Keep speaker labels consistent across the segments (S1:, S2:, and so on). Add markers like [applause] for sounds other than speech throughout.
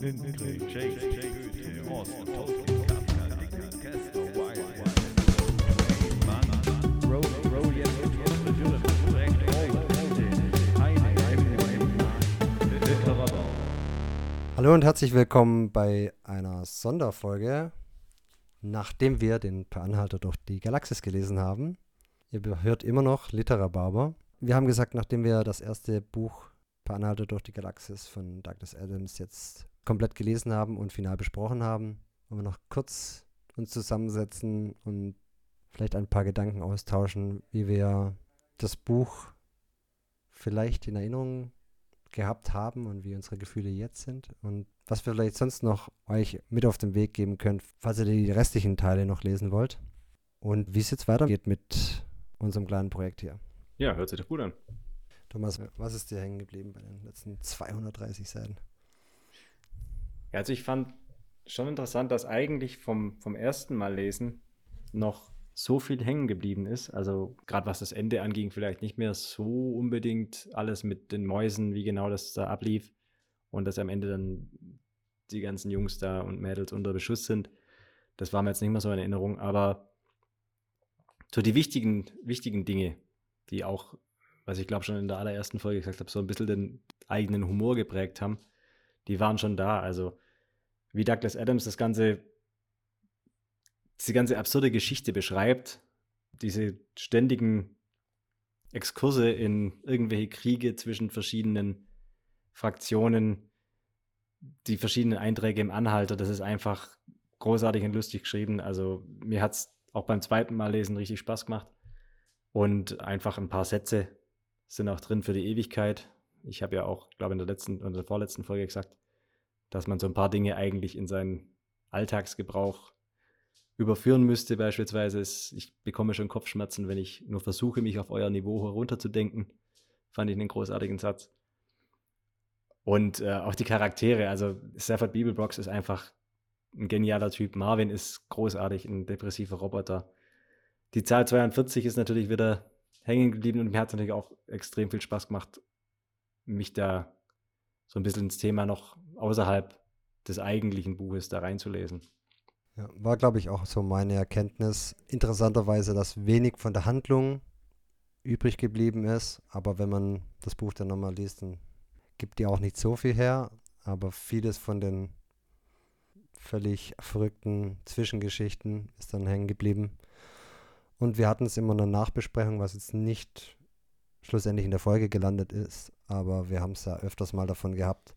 S1: Hallo und herzlich willkommen bei einer Sonderfolge, nachdem wir den Per Anhalter durch die Galaxis gelesen haben. Ihr hört immer noch Literabarber. Wir haben gesagt, nachdem wir das erste Buch Per Anhalter durch die Galaxis von Douglas Adams jetzt komplett gelesen haben und final besprochen haben, wollen wir noch kurz uns zusammensetzen und vielleicht ein paar Gedanken austauschen, wie wir das Buch vielleicht in Erinnerung gehabt haben und wie unsere Gefühle jetzt sind und was wir vielleicht sonst noch euch mit auf den Weg geben können, falls ihr die restlichen Teile noch lesen wollt und wie es jetzt weitergeht mit unserem kleinen Projekt hier.
S2: Ja, hört sich doch gut an.
S1: Thomas, was ist dir hängen geblieben bei den letzten 230 Seiten?
S2: Ja, also ich fand schon interessant, dass eigentlich vom, vom ersten Mal lesen noch so viel hängen geblieben ist. Also gerade was das Ende anging, vielleicht nicht mehr so unbedingt alles mit den Mäusen, wie genau das da ablief und dass am Ende dann die ganzen Jungs da und Mädels unter Beschuss sind. Das war mir jetzt nicht mehr so in Erinnerung, aber so die wichtigen, wichtigen Dinge, die auch, was ich glaube schon in der allerersten Folge gesagt habe, so ein bisschen den eigenen Humor geprägt haben, die waren schon da. Also wie Douglas Adams das ganze, diese ganze absurde Geschichte beschreibt, diese ständigen Exkurse in irgendwelche Kriege zwischen verschiedenen Fraktionen, die verschiedenen Einträge im Anhalter, das ist einfach großartig und lustig geschrieben. Also mir hat es auch beim zweiten Mal lesen richtig Spaß gemacht. Und einfach ein paar Sätze sind auch drin für die Ewigkeit. Ich habe ja auch, glaube in der letzten oder der vorletzten Folge gesagt, dass man so ein paar Dinge eigentlich in seinen Alltagsgebrauch überführen müsste. Beispielsweise ist, ich bekomme schon Kopfschmerzen, wenn ich nur versuche, mich auf euer Niveau herunterzudenken. Fand ich einen großartigen Satz. Und äh, auch die Charaktere, also Stafford Beeblebrox ist einfach ein genialer Typ. Marvin ist großartig, ein depressiver Roboter. Die Zahl 42 ist natürlich wieder hängen geblieben und mir hat es natürlich auch extrem viel Spaß gemacht, mich da so ein bisschen ins Thema noch außerhalb des eigentlichen Buches da reinzulesen.
S1: Ja, war, glaube ich, auch so meine Erkenntnis. Interessanterweise, dass wenig von der Handlung übrig geblieben ist, aber wenn man das Buch dann nochmal liest, dann gibt die auch nicht so viel her, aber vieles von den völlig verrückten Zwischengeschichten ist dann hängen geblieben. Und wir hatten es immer in der Nachbesprechung, was jetzt nicht schlussendlich in der Folge gelandet ist, aber wir haben es ja öfters mal davon gehabt,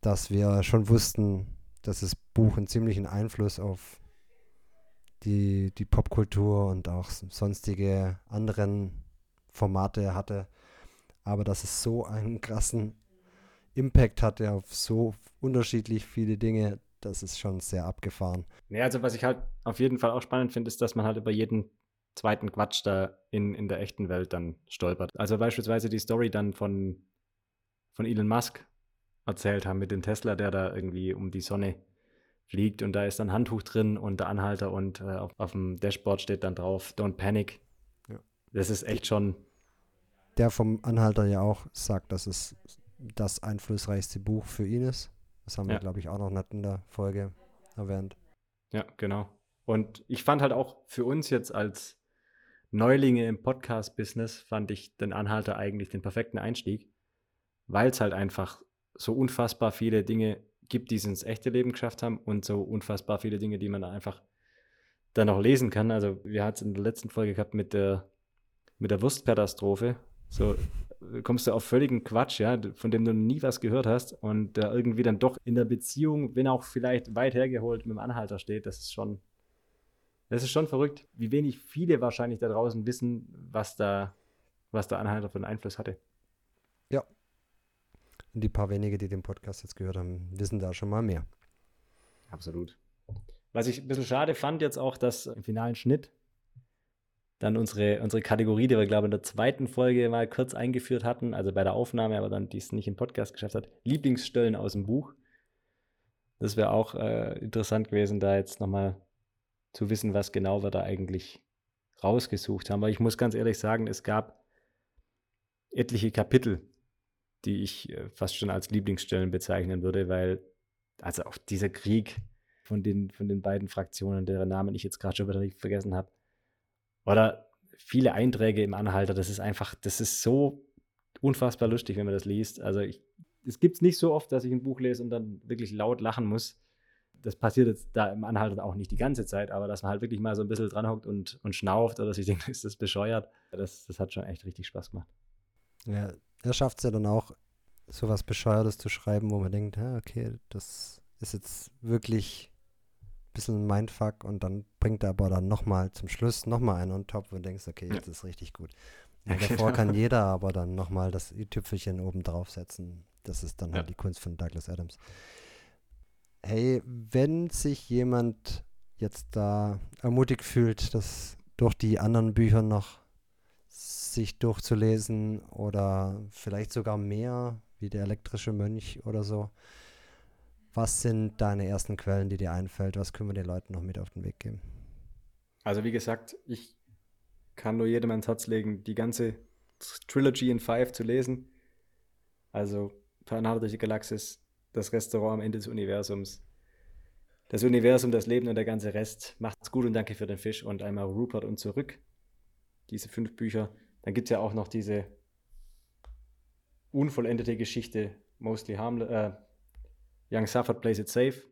S1: dass wir schon wussten, dass das Buch einen ziemlichen Einfluss auf die, die Popkultur und auch sonstige anderen Formate hatte, aber dass es so einen krassen Impact hatte auf so unterschiedlich viele Dinge, das ist schon sehr abgefahren.
S2: Ja, also was ich halt auf jeden Fall auch spannend finde, ist, dass man halt über jeden zweiten Quatsch da in, in der echten Welt dann stolpert. Also beispielsweise die Story dann von, von Elon Musk erzählt haben mit dem Tesla, der da irgendwie um die Sonne fliegt und da ist dann Handtuch drin und der Anhalter und äh, auf, auf, dem Dashboard steht dann drauf, don't panic. Ja. Das ist echt schon.
S1: Der vom Anhalter ja auch sagt, dass es das einflussreichste Buch für ihn ist. Das haben ja. wir, glaube ich, auch noch nicht in der Folge erwähnt.
S2: Ja, genau. Und ich fand halt auch für uns jetzt als Neulinge im Podcast-Business, fand ich den Anhalter eigentlich den perfekten Einstieg, weil es halt einfach so unfassbar viele Dinge gibt, die es ins echte Leben geschafft haben und so unfassbar viele Dinge, die man einfach dann auch lesen kann. Also wir hatten es in der letzten Folge gehabt mit der, mit der Wurstkatastrophe. So kommst du auf völligen Quatsch, ja, von dem du nie was gehört hast und der irgendwie dann doch in der Beziehung, wenn auch vielleicht weit hergeholt, mit dem Anhalter steht, das ist schon, das ist schon verrückt, wie wenig viele wahrscheinlich da draußen wissen, was da, was der Anhalter für einen Einfluss hatte.
S1: Ja. Und die paar wenige, die den Podcast jetzt gehört haben, wissen da schon mal mehr.
S2: Absolut. Was ich ein bisschen schade fand jetzt auch, dass im finalen Schnitt dann unsere, unsere Kategorie, die wir, glaube ich, in der zweiten Folge mal kurz eingeführt hatten, also bei der Aufnahme, aber dann dies nicht im Podcast geschafft hat, Lieblingsstellen aus dem Buch. Das wäre auch äh, interessant gewesen, da jetzt nochmal zu wissen, was genau wir da eigentlich rausgesucht haben. Weil ich muss ganz ehrlich sagen, es gab etliche Kapitel, die ich äh, fast schon als Lieblingsstellen bezeichnen würde, weil also auch dieser Krieg von den, von den beiden Fraktionen, deren Namen ich jetzt gerade schon wieder vergessen habe. Oder viele Einträge im Anhalter, das ist einfach, das ist so unfassbar lustig, wenn man das liest. Also ich, es gibt es nicht so oft, dass ich ein Buch lese und dann wirklich laut lachen muss. Das passiert jetzt da im Anhalter auch nicht die ganze Zeit, aber dass man halt wirklich mal so ein bisschen dranhockt und, und schnauft oder sich [laughs] denkt, ist das bescheuert, das, das hat schon echt richtig Spaß gemacht.
S1: Ja, er schafft es ja dann auch, sowas Bescheuertes zu schreiben, wo man denkt, ja, okay, das ist jetzt wirklich ein bisschen ein Mindfuck und dann bringt er aber dann nochmal zum Schluss nochmal einen on top und denkst, okay, jetzt ja. ist richtig gut. Ja, davor genau. kann [laughs] jeder aber dann nochmal das i-Tüpfelchen oben draufsetzen. Das ist dann halt die Kunst von Douglas Adams. Hey, wenn sich jemand jetzt da ermutigt fühlt, das durch die anderen Bücher noch sich durchzulesen oder vielleicht sogar mehr, wie der elektrische Mönch oder so, was sind deine ersten Quellen, die dir einfällt? Was können wir den Leuten noch mit auf den Weg geben?
S2: Also wie gesagt, ich kann nur jedem ans Herz legen, die ganze Trilogy in Five zu lesen. Also Tornado durch die Galaxis, das Restaurant am Ende des Universums, das Universum, das Leben und der ganze Rest. Macht's gut und danke für den Fisch und einmal Rupert und zurück. Diese fünf Bücher. Dann gibt es ja auch noch diese unvollendete Geschichte, Mostly Harmless, äh, Young Suffered Plays It Safe,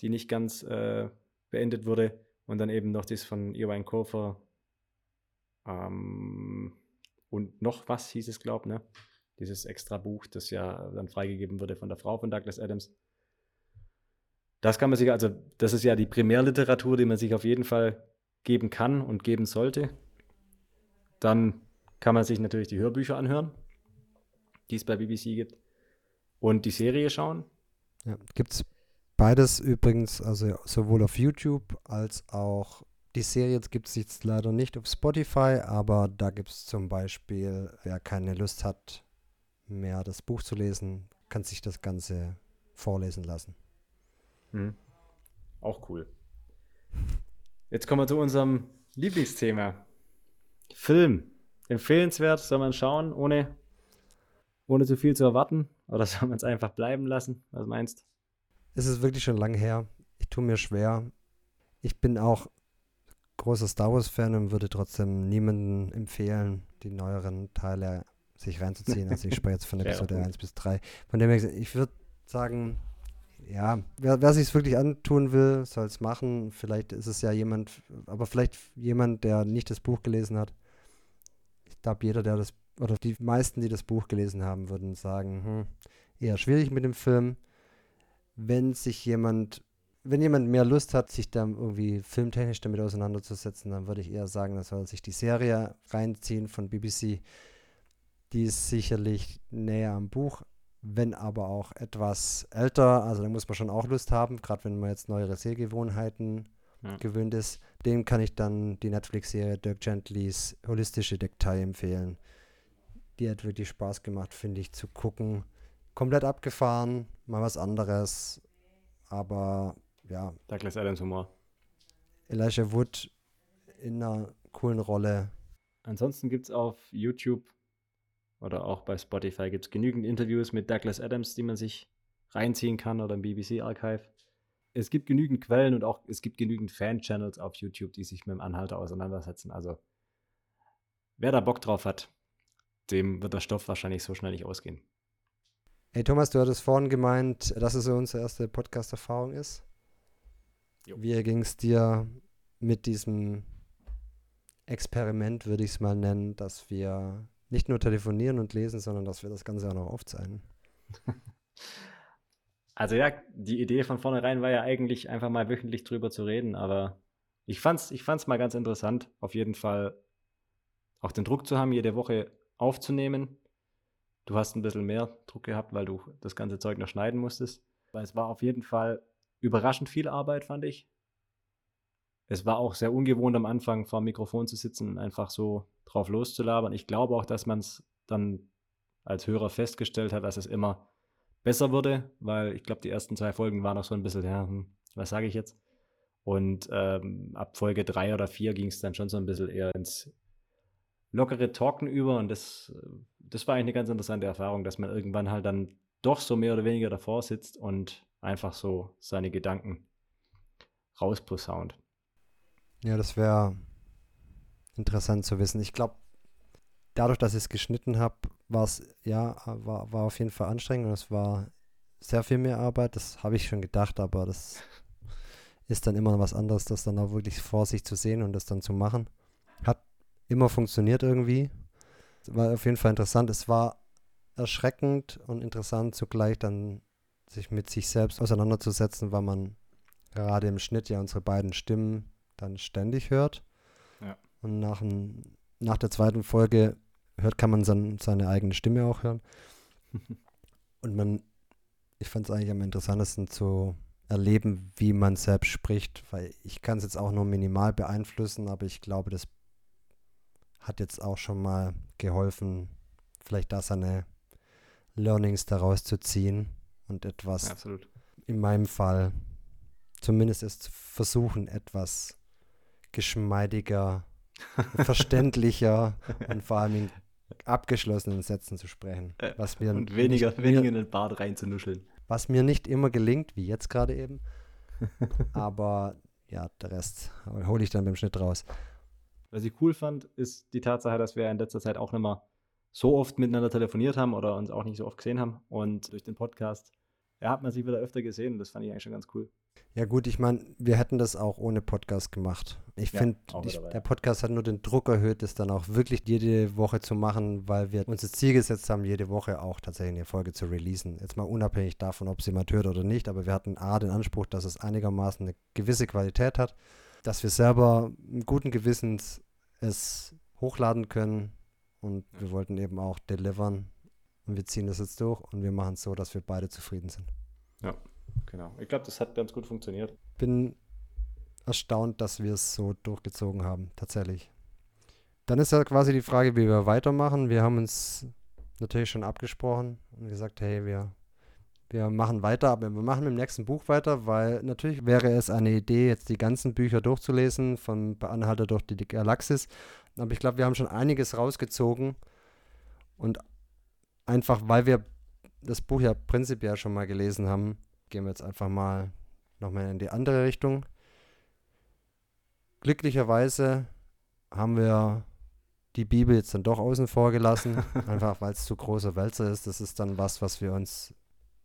S2: die nicht ganz äh, beendet wurde. Und dann eben noch das von Irvine Kofer, ähm, und noch was hieß es, glaube ich, ne? Dieses extra Buch, das ja dann freigegeben wurde von der Frau von Douglas Adams. Das kann man sich, also das ist ja die Primärliteratur, die man sich auf jeden Fall geben kann und geben sollte. Dann kann man sich natürlich die Hörbücher anhören, die es bei BBC gibt, und die Serie schauen.
S1: Ja, gibt es beides übrigens, also sowohl auf YouTube als auch die Serie gibt es jetzt leider nicht auf Spotify, aber da gibt es zum Beispiel, wer keine Lust hat, mehr das Buch zu lesen, kann sich das Ganze vorlesen lassen.
S2: Mhm. Auch cool. Jetzt kommen wir zu unserem Lieblingsthema. Film. Empfehlenswert, soll man schauen, ohne, ohne zu viel zu erwarten? Oder [laughs] soll man es einfach bleiben lassen? Was meinst du?
S1: Es ist wirklich schon lange her. Ich tue mir schwer. Ich bin auch großer Star Wars-Fan und würde trotzdem niemanden empfehlen, die neueren Teile sich reinzuziehen. Also ich spreche jetzt von [laughs] Episode ja, 1 bis 3. Von dem her, ich würde sagen, ja, wer, wer sich es wirklich antun will, soll es machen. Vielleicht ist es ja jemand, aber vielleicht jemand, der nicht das Buch gelesen hat. Ich glaube, jeder, der das, oder die meisten, die das Buch gelesen haben, würden sagen, hm, eher schwierig mit dem Film. Wenn sich jemand wenn jemand mehr Lust hat, sich da irgendwie filmtechnisch damit auseinanderzusetzen, dann würde ich eher sagen, er soll sich die Serie reinziehen von BBC. Die ist sicherlich näher am Buch, wenn aber auch etwas älter. Also da muss man schon auch Lust haben, gerade wenn man jetzt neuere Sehgewohnheiten ja. gewöhnt ist. Dem kann ich dann die Netflix-Serie Dirk Gentlys Holistische Deckteil empfehlen. Die hat wirklich Spaß gemacht, finde ich, zu gucken. Komplett abgefahren, mal was anderes, aber ja.
S2: Douglas Adams Humor.
S1: Elijah Wood in einer coolen Rolle.
S2: Ansonsten gibt es auf YouTube oder auch bei Spotify gibt es genügend Interviews mit Douglas Adams, die man sich reinziehen kann oder im BBC Archive. Es gibt genügend Quellen und auch es gibt genügend Fan-Channels auf YouTube, die sich mit dem Anhalter auseinandersetzen. Also wer da Bock drauf hat, dem wird der Stoff wahrscheinlich so schnell nicht ausgehen.
S1: Hey Thomas, du hattest vorhin gemeint, dass es so unsere erste Podcast-Erfahrung ist. Jo. Wie ging es dir mit diesem Experiment, würde ich es mal nennen, dass wir nicht nur telefonieren und lesen, sondern dass wir das Ganze auch noch aufzeichnen? [laughs]
S2: Also ja, die Idee von vornherein war ja eigentlich einfach mal wöchentlich drüber zu reden, aber ich fand's, ich fand's mal ganz interessant, auf jeden Fall auch den Druck zu haben, jede Woche aufzunehmen. Du hast ein bisschen mehr Druck gehabt, weil du das ganze Zeug noch schneiden musstest. Weil es war auf jeden Fall überraschend viel Arbeit, fand ich. Es war auch sehr ungewohnt am Anfang vor dem Mikrofon zu sitzen und einfach so drauf loszulabern. Ich glaube auch, dass man es dann als Hörer festgestellt hat, dass es immer besser wurde, weil ich glaube, die ersten zwei Folgen waren noch so ein bisschen, ja, hm, was sage ich jetzt? Und ähm, ab Folge drei oder vier ging es dann schon so ein bisschen eher ins lockere Talken über und das, das war eigentlich eine ganz interessante Erfahrung, dass man irgendwann halt dann doch so mehr oder weniger davor sitzt und einfach so seine Gedanken rausposaunt.
S1: Ja, das wäre interessant zu wissen. Ich glaube, dadurch, dass ich es geschnitten habe, war es, ja, war, auf jeden Fall anstrengend und es war sehr viel mehr Arbeit. Das habe ich schon gedacht, aber das ist dann immer was anderes, das dann auch wirklich vor sich zu sehen und das dann zu machen. Hat immer funktioniert irgendwie. War auf jeden Fall interessant. Es war erschreckend und interessant zugleich dann sich mit sich selbst auseinanderzusetzen, weil man gerade im Schnitt ja unsere beiden Stimmen dann ständig hört.
S2: Ja.
S1: Und nach, ein, nach der zweiten Folge hört, kann man dann seine eigene Stimme auch hören. [laughs] und man, ich fand es eigentlich am interessantesten zu erleben, wie man selbst spricht, weil ich kann es jetzt auch nur minimal beeinflussen, aber ich glaube, das hat jetzt auch schon mal geholfen, vielleicht da seine Learnings daraus zu ziehen und etwas,
S2: Absolut.
S1: in meinem Fall, zumindest es zu versuchen, etwas geschmeidiger, [laughs] verständlicher und vor allem in abgeschlossenen Sätzen zu sprechen.
S2: Äh,
S1: Was mir
S2: Und weniger,
S1: nicht,
S2: weniger in den Bart reinzunuscheln.
S1: was mir nicht immer gelingt, wie jetzt gerade eben. [laughs] Aber ja, der Rest hole ich dann beim Schnitt raus.
S2: Was ich cool fand, ist die Tatsache, dass wir in letzter Zeit auch nicht mehr so oft miteinander telefoniert haben oder uns auch nicht so oft gesehen haben. Und durch den Podcast ja, hat man sich wieder öfter gesehen und das fand ich eigentlich schon ganz cool.
S1: Ja gut, ich meine, wir hätten das auch ohne Podcast gemacht. Ich
S2: Ja,
S1: finde, der Podcast hat nur den Druck erhöht, das dann auch wirklich jede Woche zu machen, weil wir uns das Ziel gesetzt haben, jede Woche auch tatsächlich eine Folge zu releasen. Jetzt mal unabhängig davon, ob sie jemand hört oder nicht, aber wir hatten A, den Anspruch, dass es einigermaßen eine gewisse Qualität hat, dass wir selber guten Gewissens es hochladen können und wir wollten eben auch delivern und wir ziehen das jetzt durch und wir machen es so, dass wir beide zufrieden sind.
S2: Genau. Ich glaube, das hat ganz gut funktioniert.
S1: bin erstaunt, dass wir es so durchgezogen haben, tatsächlich. Dann ist ja quasi die Frage, wie wir weitermachen. Wir haben uns natürlich schon abgesprochen und gesagt, hey, wir, wir machen weiter, aber wir machen mit dem nächsten Buch weiter, weil natürlich wäre es eine Idee, jetzt die ganzen Bücher durchzulesen, von Anhalter durch die Galaxis. Aber ich glaube, wir haben schon einiges rausgezogen und einfach, weil wir das Buch ja prinzipiell schon mal gelesen haben, gehen wir jetzt einfach mal nochmal in die andere Richtung. Glücklicherweise haben wir die Bibel jetzt dann doch außen vor gelassen, [laughs] einfach weil es zu großer Wälzer ist. Das ist dann was, was wir uns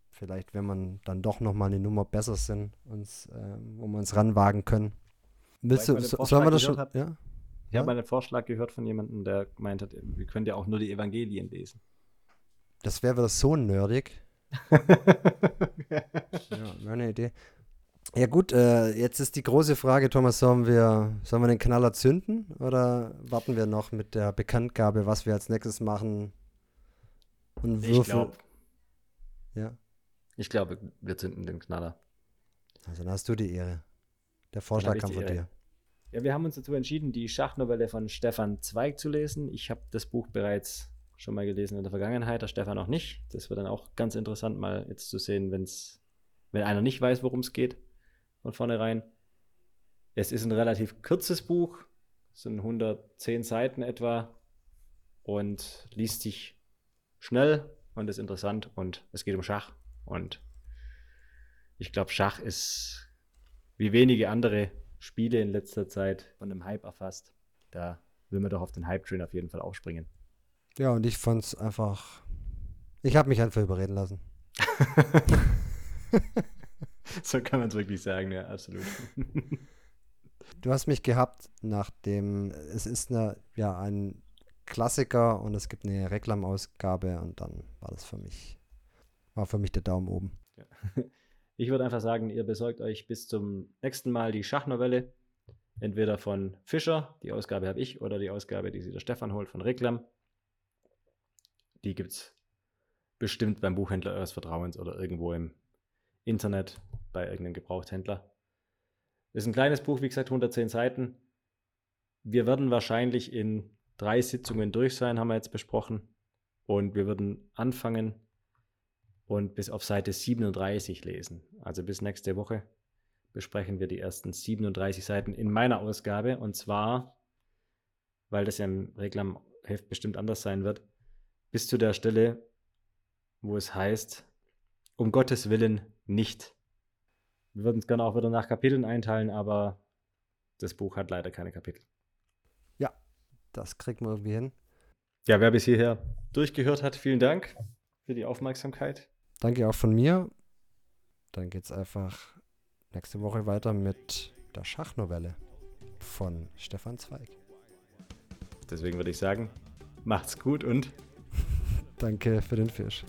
S1: vielleicht, wenn man dann doch nochmal eine Nummer besser sind, uns, äh, wo wir uns ranwagen können. Willst du,
S2: ich
S1: so, sollen wir das schon?
S2: gehört
S1: Ja?
S2: Ich habe einen Vorschlag gehört von jemandem, der gemeint hat, wir können ja auch nur die Evangelien lesen.
S1: Das wäre wieder so nerdig. [laughs] Ja, wäre eine Idee. Ja gut, äh, jetzt ist die große Frage, Thomas, sollen wir, sollen wir den Knaller zünden oder warten wir noch mit der Bekanntgabe, was wir als nächstes machen und
S2: Ich
S1: würfeln?
S2: glaube,
S1: Ja,
S2: ich glaube, wir zünden den Knaller.
S1: also dann hast du die Ehre. Der Vorschlag
S2: ich
S1: kam von
S2: Ehre.
S1: dir.
S2: Ja, wir haben uns dazu entschieden, die Schachnovelle von Stefan Zweig zu lesen. Ich habe das Buch bereits schon mal gelesen in der Vergangenheit, der Stefan noch nicht. Das wird dann auch ganz interessant, mal jetzt zu sehen, wenn's, wenn einer nicht weiß, worum es geht, von vornherein. Es ist ein relativ kurzes Buch, sind 110 Seiten etwa und liest sich schnell und ist interessant und es geht um Schach. Und ich glaube, Schach ist wie wenige andere Spiele in letzter Zeit von einem Hype erfasst. Da will man doch auf den Hype-Train auf jeden Fall aufspringen.
S1: Ja, und ich fand's einfach. Ich habe mich einfach überreden lassen. [laughs]
S2: so kann man es wirklich sagen, ja, absolut. [laughs]
S1: Du hast mich gehabt, nachdem es ist eine, ja, ein Klassiker und es gibt eine Reklamausgabe und dann war das für mich, war für mich der Daumen oben. [laughs]
S2: Ich würde einfach sagen, ihr besorgt euch bis zum nächsten Mal die Schachnovelle. Entweder von Fischer, die Ausgabe habe ich, oder die Ausgabe, die sich der Stefan holt, von Reklam. Die gibt es bestimmt beim Buchhändler eures Vertrauens oder irgendwo im Internet bei irgendeinem Gebrauchthändler. Ist ein kleines Buch, wie gesagt, 110 Seiten. Wir werden wahrscheinlich in drei Sitzungen durch sein, haben wir jetzt besprochen. Und wir würden anfangen und bis auf Seite 37 lesen. Also bis nächste Woche besprechen wir die ersten 37 Seiten in meiner Ausgabe. Und zwar, weil das ja im Reklamheft bestimmt anders sein wird, bis zu der Stelle, wo es heißt, um Gottes Willen nicht Wir würden es gerne auch wieder nach Kapiteln einteilen, aber das Buch hat leider keine Kapitel.
S1: Das kriegt man irgendwie hin.
S2: Ja, wer bis hierher durchgehört hat, vielen Dank für die Aufmerksamkeit.
S1: Danke auch von mir. Dann geht's einfach nächste Woche weiter mit der Schachnovelle von Stefan Zweig.
S2: Deswegen würde ich sagen, macht's gut und
S1: Danke für den Fisch.